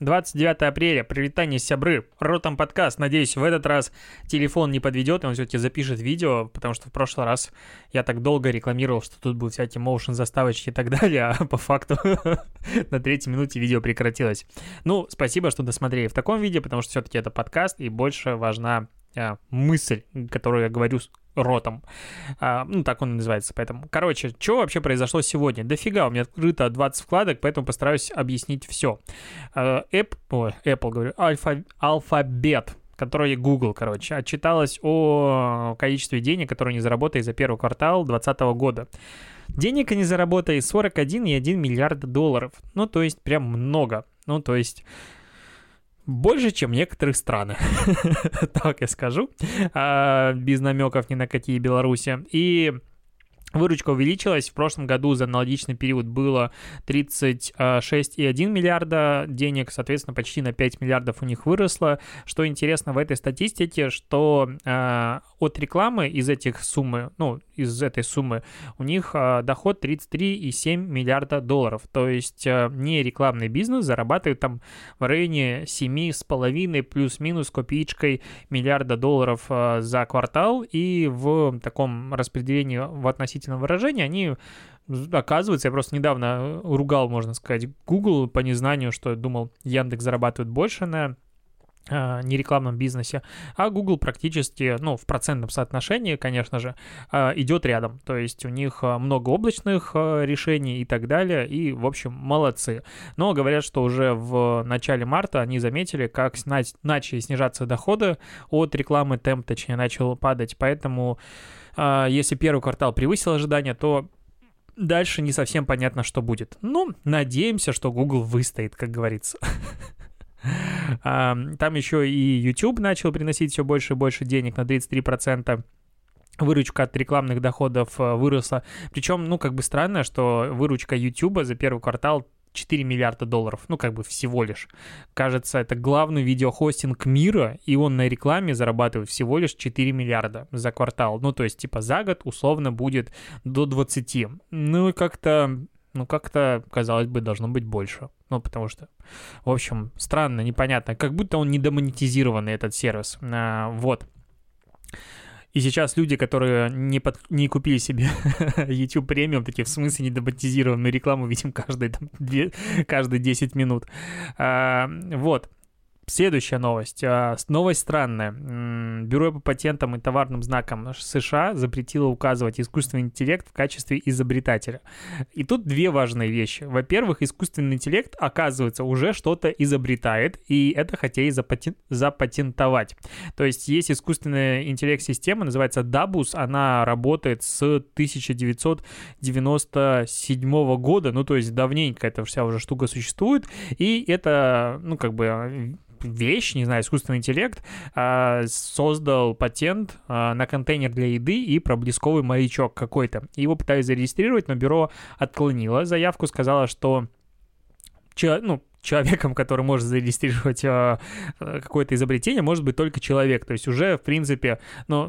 29 апреля, прилетание сябры, ротом подкаст. Надеюсь, в этот раз телефон не подведет, и он все-таки запишет видео, потому что в прошлый раз я так долго рекламировал, что тут будут всякие motion заставочки и так далее, а по факту на третьей минуте видео прекратилось. Ну, спасибо, что досмотрели в таком виде, потому что все-таки это подкаст, и больше важна а, мысль, которую я говорю ротом. А, ну, так он и называется, поэтому. Короче, что вообще произошло сегодня? Дофига, у меня открыто 20 вкладок, поэтому постараюсь объяснить все. А, App, ой, Apple, говорю, алфабет которая Google, короче, отчиталась о количестве денег, которые они заработали за первый квартал 2020 года. Денег они заработали 41,1 миллиарда долларов. Ну, то есть прям много. Ну, то есть больше, чем некоторые страны, так я скажу, а, без намеков ни на какие Беларуси. И Выручка увеличилась. В прошлом году за аналогичный период было 36,1 миллиарда денег, соответственно, почти на 5 миллиардов у них выросло. Что интересно в этой статистике, что э, от рекламы из этих суммы, ну, из этой суммы у них э, доход 33,7 миллиарда долларов. То есть э, не рекламный бизнес зарабатывает там в районе 7,5 плюс-минус копеечкой миллиарда долларов э, за квартал. И в таком распределении в относительно относительном выражении, они оказывается, я просто недавно ругал, можно сказать, Google по незнанию, что думал, Яндекс зарабатывает больше на а, нерекламном бизнесе, а Google практически, ну, в процентном соотношении, конечно же, а, идет рядом. То есть у них а, много облачных решений и так далее, и, в общем, молодцы. Но говорят, что уже в начале марта они заметили, как начали снижаться доходы от рекламы, темп, точнее, начал падать, поэтому если первый квартал превысил ожидания, то дальше не совсем понятно, что будет. Ну, надеемся, что Google выстоит, как говорится. Там еще и YouTube начал приносить все больше и больше денег на 33% выручка от рекламных доходов а, выросла. Причем, ну, как бы странно, что выручка YouTube за первый квартал 4 миллиарда долларов, ну как бы всего лишь. Кажется, это главный видеохостинг мира, и он на рекламе зарабатывает всего лишь 4 миллиарда за квартал. Ну то есть типа за год условно будет до 20. Ну как-то, ну как-то, казалось бы, должно быть больше. Ну потому что, в общем, странно, непонятно. Как будто он недомонетизированный этот сервис. А, вот. И сейчас люди, которые не, под, не купили себе YouTube премиум, такие в смысле недоматизированную рекламу видим каждые, там, две, каждые 10 минут. А, вот. Следующая новость. А, новость странная. Бюро по патентам и товарным знакам США запретило указывать искусственный интеллект в качестве изобретателя. И тут две важные вещи. Во-первых, искусственный интеллект, оказывается, уже что-то изобретает, и это хотели запатен... запатентовать. То есть есть искусственная интеллект-система, называется Dabus, она работает с 1997 года, ну то есть давненько эта вся уже штука существует, и это, ну как бы вещь, не знаю, искусственный интеллект, а, создал патент а, на контейнер для еды и проблесковый маячок какой-то. Его пытались зарегистрировать, но бюро отклонило заявку, сказала, что ну, человеком, который может зарегистрировать э, какое-то изобретение, может быть только человек. То есть уже, в принципе, ну,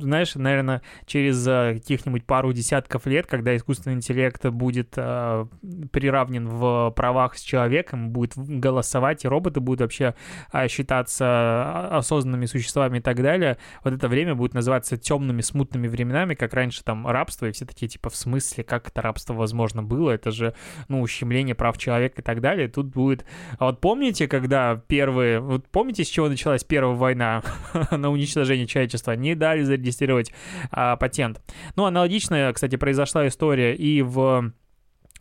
знаешь, наверное, через э, каких-нибудь пару десятков лет, когда искусственный интеллект будет э, приравнен в правах с человеком, будет голосовать, и роботы будут вообще э, считаться осознанными существами и так далее, вот это время будет называться темными, смутными временами, как раньше там рабство, и все такие, типа, в смысле, как это рабство возможно было? Это же, ну, ущемление прав человека и так далее. Тут будет будет. А вот помните, когда первые... Вот помните, с чего началась первая война на уничтожение человечества? Не дали зарегистрировать а, патент. Ну, аналогичная, кстати, произошла история и в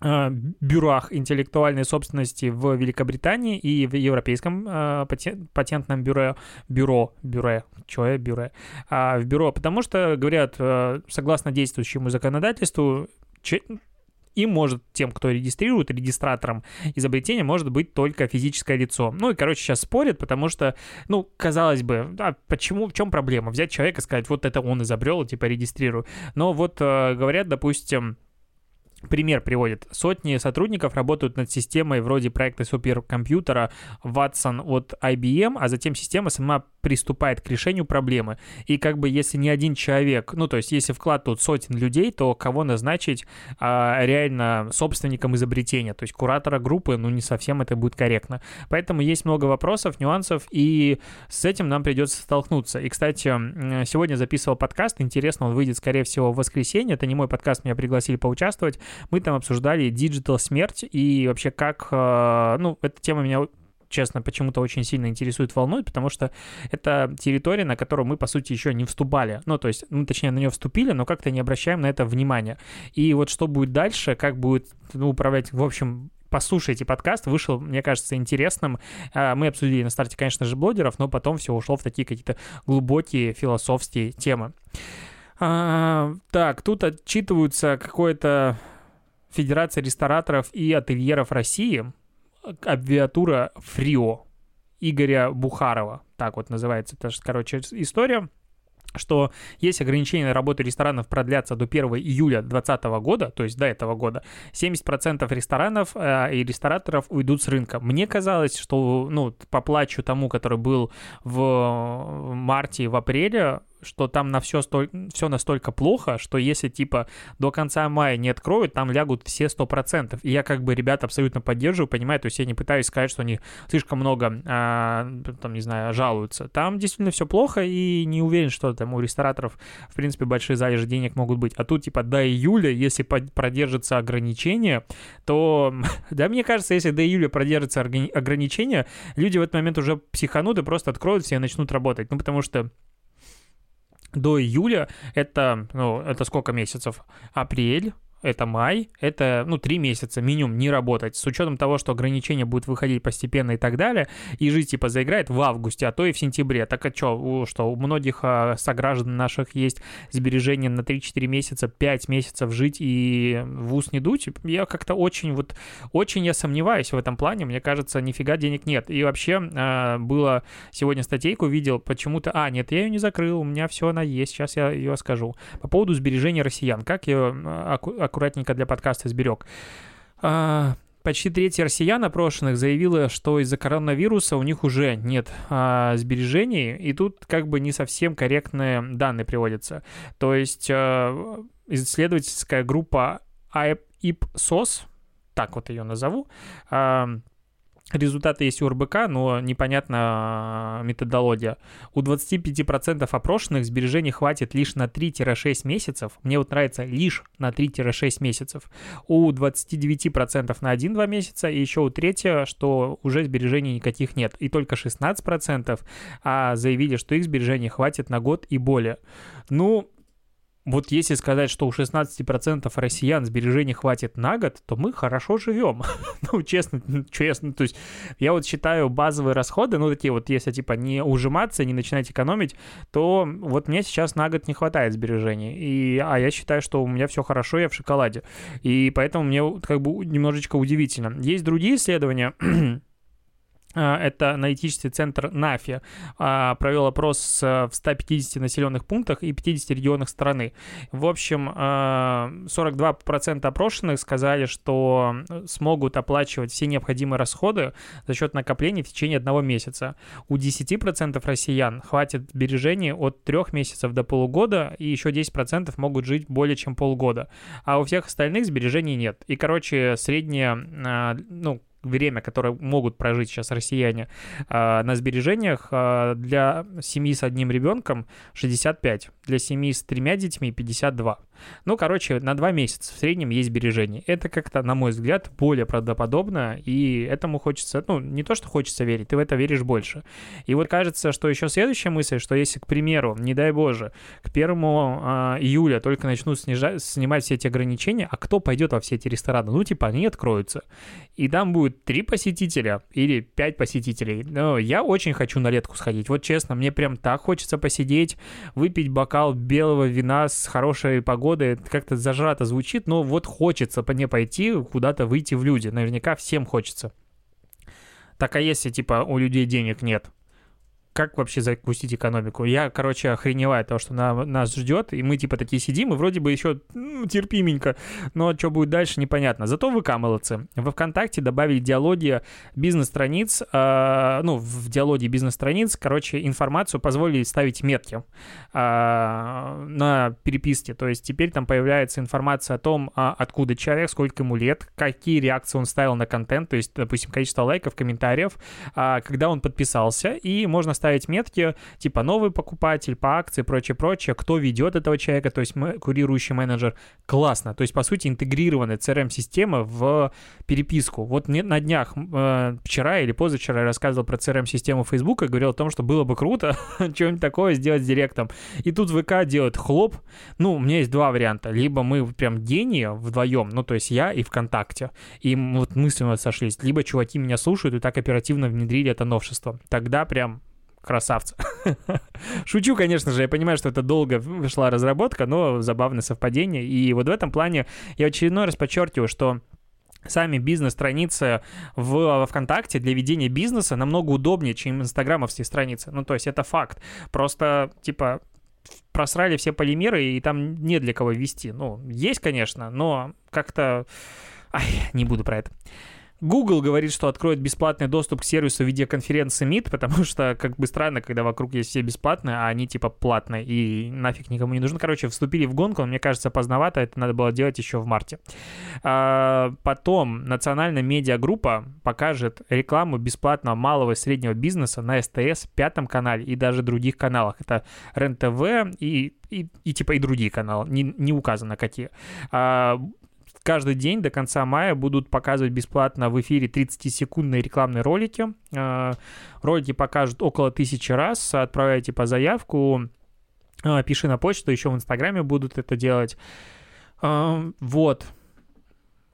а, бюрах интеллектуальной собственности в Великобритании и в Европейском э, патентном бюро, бюро, бюро, что я, бюро, э, в бюро, потому что, говорят, э, согласно действующему законодательству, им может, тем, кто регистрирует, регистратором изобретения может быть только физическое лицо. Ну и, короче, сейчас спорят, потому что, ну, казалось бы, а почему, в чем проблема? Взять человека и сказать, вот это он изобрел, типа, регистрирую. Но вот э, говорят, допустим, Пример приводит. Сотни сотрудников работают над системой вроде проекта суперкомпьютера Watson от IBM, а затем система сама приступает к решению проблемы. И как бы если не один человек, ну то есть если вклад тут сотен людей, то кого назначить а, реально собственником изобретения? То есть куратора группы, ну не совсем это будет корректно. Поэтому есть много вопросов, нюансов, и с этим нам придется столкнуться. И, кстати, сегодня записывал подкаст, интересно, он выйдет, скорее всего, в воскресенье. Это не мой подкаст, меня пригласили поучаствовать. Мы там обсуждали digital смерть и вообще как, э, ну, эта тема меня честно, почему-то очень сильно интересует, волнует, потому что это территория, на которую мы, по сути, еще не вступали. Ну, то есть, ну, точнее, на нее вступили, но как-то не обращаем на это внимания. И вот что будет дальше, как будет ну, управлять, в общем, послушайте подкаст, вышел, мне кажется, интересным. А, мы обсудили на старте, конечно же, блогеров, но потом все ушло в такие какие-то глубокие философские темы. А, так, тут отчитываются какое-то Федерация рестораторов и ательеров России, абвиатура ФРИО Игоря Бухарова. Так вот называется, это, короче, история что если ограничения на работу ресторанов продлятся до 1 июля 2020 года, то есть до этого года, 70% ресторанов э, и рестораторов уйдут с рынка. Мне казалось, что, ну, по плачу тому, который был в марте, в апреле, что там на все, столь, все настолько плохо, что если, типа, до конца мая не откроют, там лягут все 100%. И я, как бы, ребят абсолютно поддерживаю, понимаю, то есть я не пытаюсь сказать, что они слишком много, а, там, не знаю, жалуются. Там действительно все плохо, и не уверен, что там у рестораторов, в принципе, большие залежи денег могут быть. А тут, типа, до июля, если продержится ограничение, то, да, мне кажется, если до июля продержится ограничение, люди в этот момент уже психанут и просто откроют все и начнут работать. Ну, потому что до июля это, ну, это сколько месяцев? Апрель, это май, это, ну, три месяца минимум не работать, с учетом того, что ограничения будут выходить постепенно и так далее, и жизнь, типа, заиграет в августе, а то и в сентябре. Так а что, что у многих а, сограждан наших есть сбережения на 3-4 месяца, 5 месяцев жить и в ус не дуть? Я как-то очень, вот, очень я сомневаюсь в этом плане, мне кажется, нифига денег нет. И вообще, а, было, сегодня статейку видел, почему-то, а, нет, я ее не закрыл, у меня все она есть, сейчас я ее скажу. По поводу сбережения россиян, как ее аккуратненько для подкаста сберег. А, почти треть россиян опрошенных заявила, что из-за коронавируса у них уже нет а, сбережений, и тут как бы не совсем корректные данные приводятся. То есть а, исследовательская группа IPSOS, так вот ее назову, а, Результаты есть у РБК, но непонятна а, методология. У 25% опрошенных сбережений хватит лишь на 3-6 месяцев. Мне вот нравится лишь на 3-6 месяцев. У 29% на 1-2 месяца. И еще у третьего, что уже сбережений никаких нет. И только 16% а, заявили, что их сбережений хватит на год и более. Ну, вот если сказать, что у 16% россиян сбережений хватит на год, то мы хорошо живем. ну, честно, честно. То есть я вот считаю базовые расходы, ну, такие вот, если типа не ужиматься, не начинать экономить, то вот мне сейчас на год не хватает сбережений. И, а я считаю, что у меня все хорошо, я в шоколаде. И поэтому мне как бы немножечко удивительно. Есть другие исследования, это аналитический центр НАФИ, а, провел опрос в 150 населенных пунктах и 50 регионах страны. В общем, 42% а, опрошенных сказали, что смогут оплачивать все необходимые расходы за счет накопления в течение одного месяца. У 10% россиян хватит сбережений от трех месяцев до полугода, и еще 10% могут жить более чем полгода. А у всех остальных сбережений нет. И, короче, средняя, ну, время, которое могут прожить сейчас россияне а, на сбережениях, а, для семьи с одним ребенком 65, для семьи с тремя детьми 52. Ну, короче, на два месяца в среднем есть сбережения. Это как-то, на мой взгляд, более правдоподобно, и этому хочется, ну, не то, что хочется верить, ты в это веришь больше. И вот кажется, что еще следующая мысль, что если, к примеру, не дай боже, к 1 а, июля только начнут снижать, снимать все эти ограничения, а кто пойдет во все эти рестораны? Ну, типа, они откроются. И там будет три посетителя или пять посетителей. Но я очень хочу на летку сходить. Вот честно, мне прям так хочется посидеть, выпить бокал белого вина с хорошей погодой, погоды, как-то зажато звучит, но вот хочется по не пойти куда-то выйти в люди. Наверняка всем хочется. Так а если, типа, у людей денег нет? как вообще запустить экономику? Я, короче, охреневаю от того, что на, нас ждет, и мы типа такие сидим, и вроде бы еще ну, терпименько, но что будет дальше, непонятно. Зато ВК молодцы. Во ВКонтакте добавили диалоги бизнес-страниц, э, ну, в диалоге бизнес-страниц, короче, информацию позволили ставить метки э, на переписке, то есть теперь там появляется информация о том, а, откуда человек, сколько ему лет, какие реакции он ставил на контент, то есть, допустим, количество лайков, комментариев, э, когда он подписался, и можно ставить метки, типа новый покупатель по акции, прочее-прочее, кто ведет этого человека, то есть мы, курирующий менеджер. Классно. То есть, по сути, интегрированная CRM-система в переписку. Вот на днях, э, вчера или позавчера я рассказывал про CRM-систему Facebook и говорил о том, что было бы круто что-нибудь такое сделать с директом. И тут ВК делает хлоп. Ну, у меня есть два варианта. Либо мы прям гении вдвоем, ну, то есть я и ВКонтакте, и вот нас сошлись. Либо чуваки меня слушают и так оперативно внедрили это новшество. Тогда прям красавцы. Шучу, конечно же, я понимаю, что это долго шла разработка, но забавное совпадение. И вот в этом плане я очередной раз подчеркиваю, что сами бизнес-страницы в, ВКонтакте для ведения бизнеса намного удобнее, чем инстаграмовские страницы. Ну, то есть это факт. Просто, типа, просрали все полимеры, и там нет для кого вести. Ну, есть, конечно, но как-то... Ай, не буду про это. Google говорит, что откроет бесплатный доступ к сервису видеоконференции Meet, потому что как бы странно, когда вокруг есть все бесплатные, а они типа платные и нафиг никому не нужны. Короче, вступили в гонку, но мне кажется поздновато, это надо было делать еще в марте. А, потом национальная медиагруппа покажет рекламу бесплатного малого и среднего бизнеса на СТС, Пятом канале и даже других каналах. Это РЕН-ТВ и и, и типа и другие каналы, не, не указано какие. А, каждый день до конца мая будут показывать бесплатно в эфире 30-секундные рекламные ролики. Э, ролики покажут около тысячи раз. Отправляйте по заявку, э, пиши на почту, еще в Инстаграме будут это делать. Э, вот.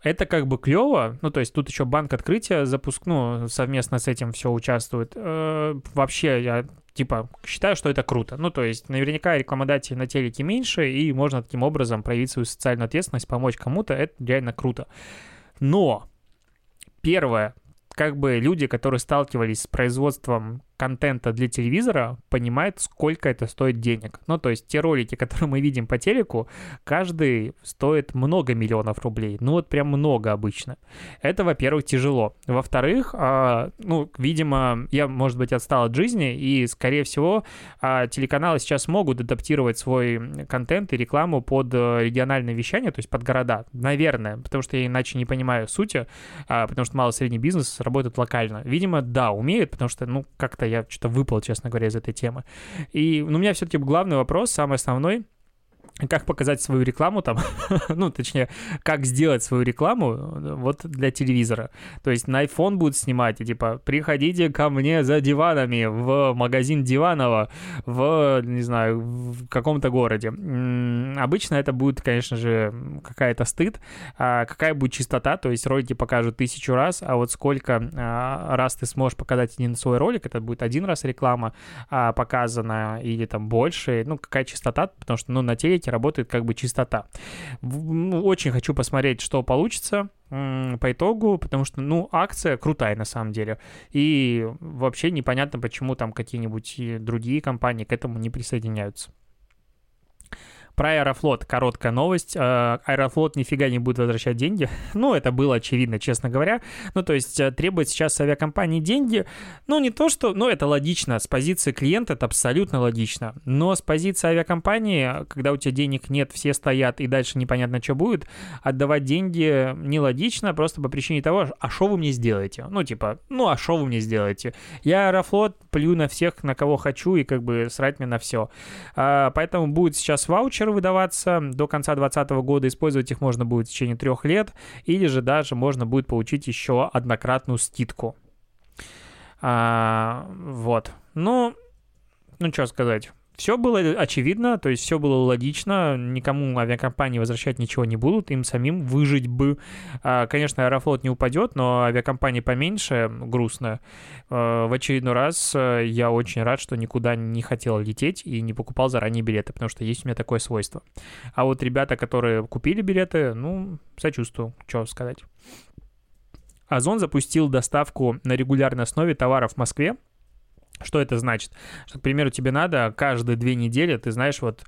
Это как бы клево, ну, то есть тут еще банк открытия запуск, ну, совместно с этим все участвует. Вообще, я типа, считаю, что это круто. Ну, то есть, наверняка рекламодателей на телеке меньше, и можно таким образом проявить свою социальную ответственность, помочь кому-то, это реально круто. Но первое, как бы люди, которые сталкивались с производством контента для телевизора понимает, сколько это стоит денег. Ну, то есть те ролики, которые мы видим по телеку, каждый стоит много миллионов рублей. Ну, вот прям много обычно. Это, во-первых, тяжело. Во-вторых, а, ну, видимо, я, может быть, отстал от жизни, и, скорее всего, а, телеканалы сейчас могут адаптировать свой контент и рекламу под э, региональное вещание, то есть под города. Наверное, потому что я иначе не понимаю сути, а, потому что малый средний бизнес работает локально. Видимо, да, умеют, потому что, ну, как-то я что-то выпал, честно говоря, из этой темы. И ну, у меня все-таки главный вопрос, самый основной, как показать свою рекламу там, ну, точнее, как сделать свою рекламу вот для телевизора. То есть на iPhone будут снимать, и типа, приходите ко мне за диванами в магазин Диванова в, не знаю, в каком-то городе. Обычно это будет, конечно же, какая-то стыд. А какая будет частота, то есть ролики покажут тысячу раз, а вот сколько а, раз ты сможешь показать один свой ролик, это будет один раз реклама а, показана или там больше, ну, какая частота, потому что, ну, на телеке работает как бы чистота. Ну, очень хочу посмотреть, что получится по итогу, потому что, ну, акция крутая на самом деле. И вообще непонятно, почему там какие-нибудь другие компании к этому не присоединяются. Про Аэрофлот короткая новость. Э, Аэрофлот нифига не будет возвращать деньги. Ну, это было очевидно, честно говоря. Ну, то есть э, требовать сейчас авиакомпании деньги, ну, не то что... Ну, это логично. С позиции клиента это абсолютно логично. Но с позиции авиакомпании, когда у тебя денег нет, все стоят и дальше непонятно, что будет, отдавать деньги нелогично просто по причине того, а что вы мне сделаете? Ну, типа, ну, а что вы мне сделаете? Я Аэрофлот плюю на всех, на кого хочу, и как бы срать мне на все. А, поэтому будет сейчас ваучер выдаваться до конца 2020 года. Использовать их можно будет в течение трех лет. Или же даже можно будет получить еще однократную скидку. А, вот. Ну, ну что сказать. Все было очевидно, то есть все было логично, никому авиакомпании возвращать ничего не будут, им самим выжить бы. А, конечно, Аэрофлот не упадет, но авиакомпании поменьше, грустно. А, в очередной раз э, я очень рад, что никуда не хотел лететь и не покупал заранее билеты, потому что есть у меня такое свойство. А вот ребята, которые купили билеты, ну, сочувствую, что сказать. Озон запустил доставку на регулярной основе товаров в Москве Что это значит? Что, к примеру, тебе надо каждые две недели, ты знаешь, вот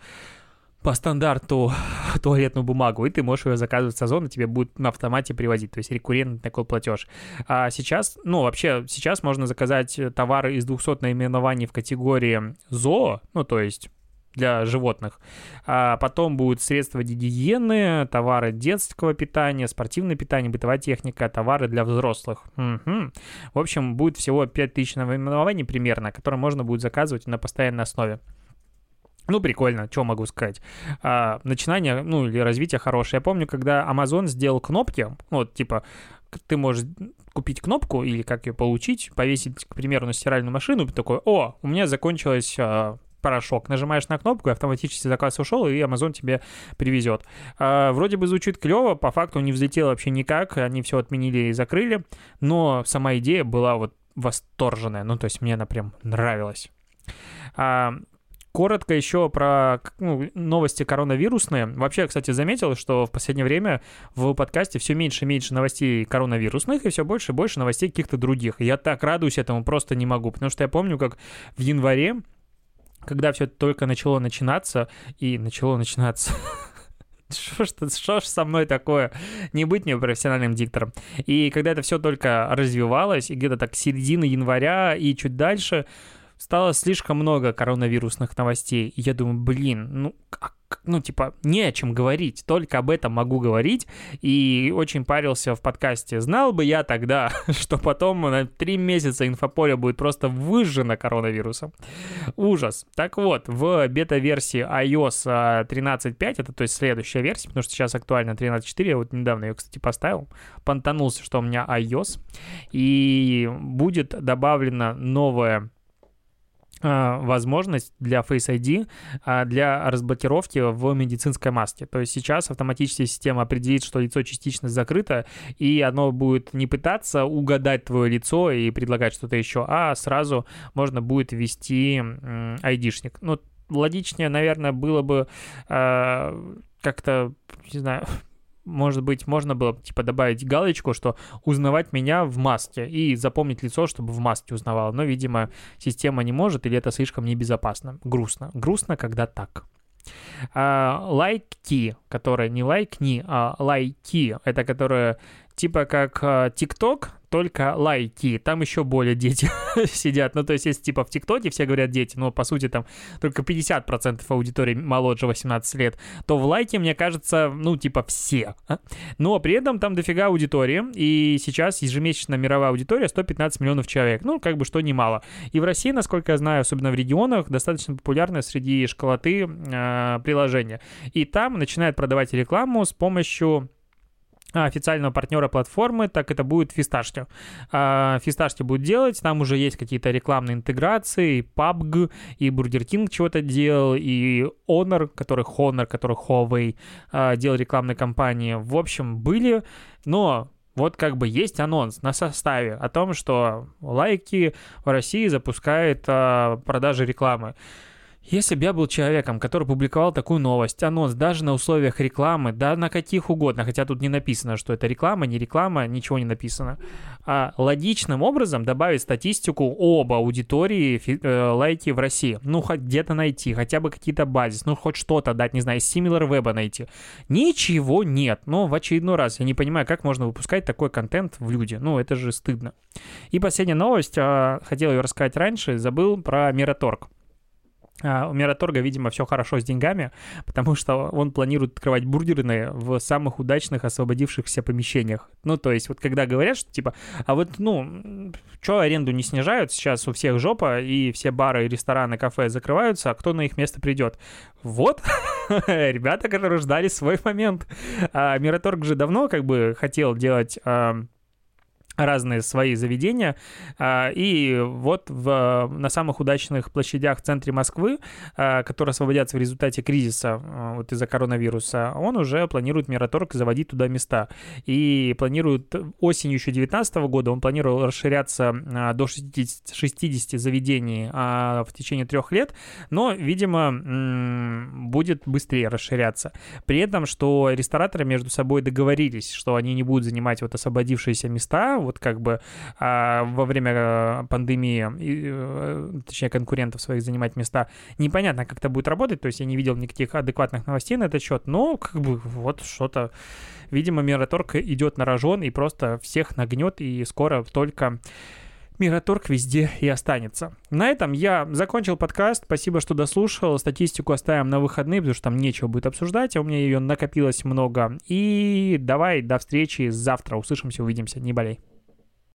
по стандарту туалетную бумагу, и ты можешь ее заказывать с Озона, тебе будет на автомате привозить, то есть рекуррентный такой платеж. А сейчас, ну, вообще, сейчас можно заказать товары из 200 наименований в категории ЗОО, ну, то есть для животных. А потом будут средства гигиены, товары детского питания, спортивное питание, бытовая техника, товары для взрослых. Угу. В общем, будет всего 5000 наименований примерно, которые можно будет заказывать на постоянной основе. Ну, прикольно, что могу сказать. А, начинание, ну, или развитие хорошее. Я помню, когда Amazon сделал кнопки, вот, типа, ты можешь купить кнопку или как ее получить, повесить, к примеру, на стиральную машину, такой, о, у меня закончилась а, порошок. Нажимаешь на кнопку, и автоматически заказ ушел, и Amazon тебе привезет. А, вроде бы звучит клево, по факту не взлетело вообще никак, они все отменили и закрыли, но сама идея была вот восторженная, ну, то есть мне она прям нравилась. А, Коротко еще про ну, новости коронавирусные. Вообще, кстати, заметил, что в последнее время в подкасте все меньше и меньше новостей коронавирусных и все больше и больше новостей каких-то других. я так радуюсь этому, просто не могу. Потому что я помню, как в январе, когда все только начало начинаться, и начало начинаться... Что ж, что ж со мной такое? Не быть мне профессиональным диктором. И когда это все только развивалось, и где-то так середины января и чуть дальше, стало слишком много коронавирусных новостей. И я думаю, блин, ну, ну, типа, не о чем говорить, только об этом могу говорить. И очень парился в подкасте. Знал бы я тогда, что потом на три месяца инфополе будет просто выжжено коронавирусом. Ужас. Так вот, в бета-версии iOS 13.5, а, это то есть следующая версия, потому что сейчас актуально 13.4, я вот недавно ее, кстати, поставил, понтанулся, что у меня iOS, и будет добавлена новая а, возможность для Face ID а, для разблокировки в медицинской маске. То есть сейчас автоматически система определит, что лицо частично закрыто, и оно будет не пытаться угадать твое лицо и предлагать что-то еще, а сразу можно будет ввести айдишник. Ну, логичнее, наверное, было бы э, как-то, не знаю, может быть, можно было типа добавить галочку, что узнавать меня в маске и запомнить лицо, чтобы в маске узнавал. Но, видимо, система не может, или это слишком небезопасно. Грустно. Грустно, когда так. Лайки, uh, которая не лайкни, а лайки, это которая типа как TikTok, только лайки, там еще более дети сидят. Ну, то есть, если типа в ТикТоке все говорят дети, но по сути там только 50% аудитории моложе 18 лет, то в лайке, мне кажется, ну, типа все. А? Но при этом там дофига аудитории, и сейчас ежемесячно мировая аудитория 115 миллионов человек. Ну, как бы что немало. И в России, насколько я знаю, особенно в регионах, достаточно популярное среди школоты э, приложение. И там начинают продавать рекламу с помощью официального партнера платформы, так это будет Фисташки. Фисташки будет делать, там уже есть какие-то рекламные интеграции, и PUBG, и Burger King чего-то делал, и Honor, который Honor, который Huawei а, делал рекламные кампании. В общем, были, но вот как бы есть анонс на составе о том, что лайки в России запускает а, продажи рекламы. Если бы я был человеком, который публиковал такую новость, анонс даже на условиях рекламы, да на каких угодно, хотя тут не написано, что это реклама, не реклама, ничего не написано, а логичным образом добавить статистику об аудитории э, лайки в России. Ну, хоть где-то найти, хотя бы какие-то базис, ну, хоть что-то дать, не знаю, Similar Web найти. Ничего нет. Но в очередной раз я не понимаю, как можно выпускать такой контент в люди. Ну, это же стыдно. И последняя новость, э, хотел ее рассказать раньше, забыл про Мираторг. А, у Мираторга, видимо, все хорошо с деньгами, потому что он планирует открывать бургерные в самых удачных освободившихся помещениях. Ну, то есть, вот когда говорят, что типа, а вот, ну, что аренду не снижают, сейчас у всех жопа, и все бары, рестораны, кафе закрываются, а кто на их место придет? Вот, ребята, которые ждали свой момент. А Мираторг же давно как бы хотел делать разные свои заведения. А, и вот в, на самых удачных площадях в центре Москвы, а, которые освободятся в результате кризиса а, вот из-за коронавируса, он уже планирует Мираторг заводить туда места. И планирует осенью еще 2019 года, он планировал расширяться до 60, 60 заведений в течение трех лет, но, видимо, будет быстрее расширяться. При этом, что рестораторы между собой договорились, что они не будут занимать вот освободившиеся места, вот как бы а, во время э, пандемии, и, э, точнее, конкурентов своих занимать места. Непонятно, как это будет работать, то есть я не видел никаких адекватных новостей на этот счет, но как бы вот что-то, видимо, Мираторг идет на рожон и просто всех нагнет, и скоро только Мираторг везде и останется. На этом я закончил подкаст. Спасибо, что дослушал. Статистику оставим на выходные, потому что там нечего будет обсуждать, а у меня ее накопилось много. И давай, до встречи завтра. Услышимся, увидимся. Не болей.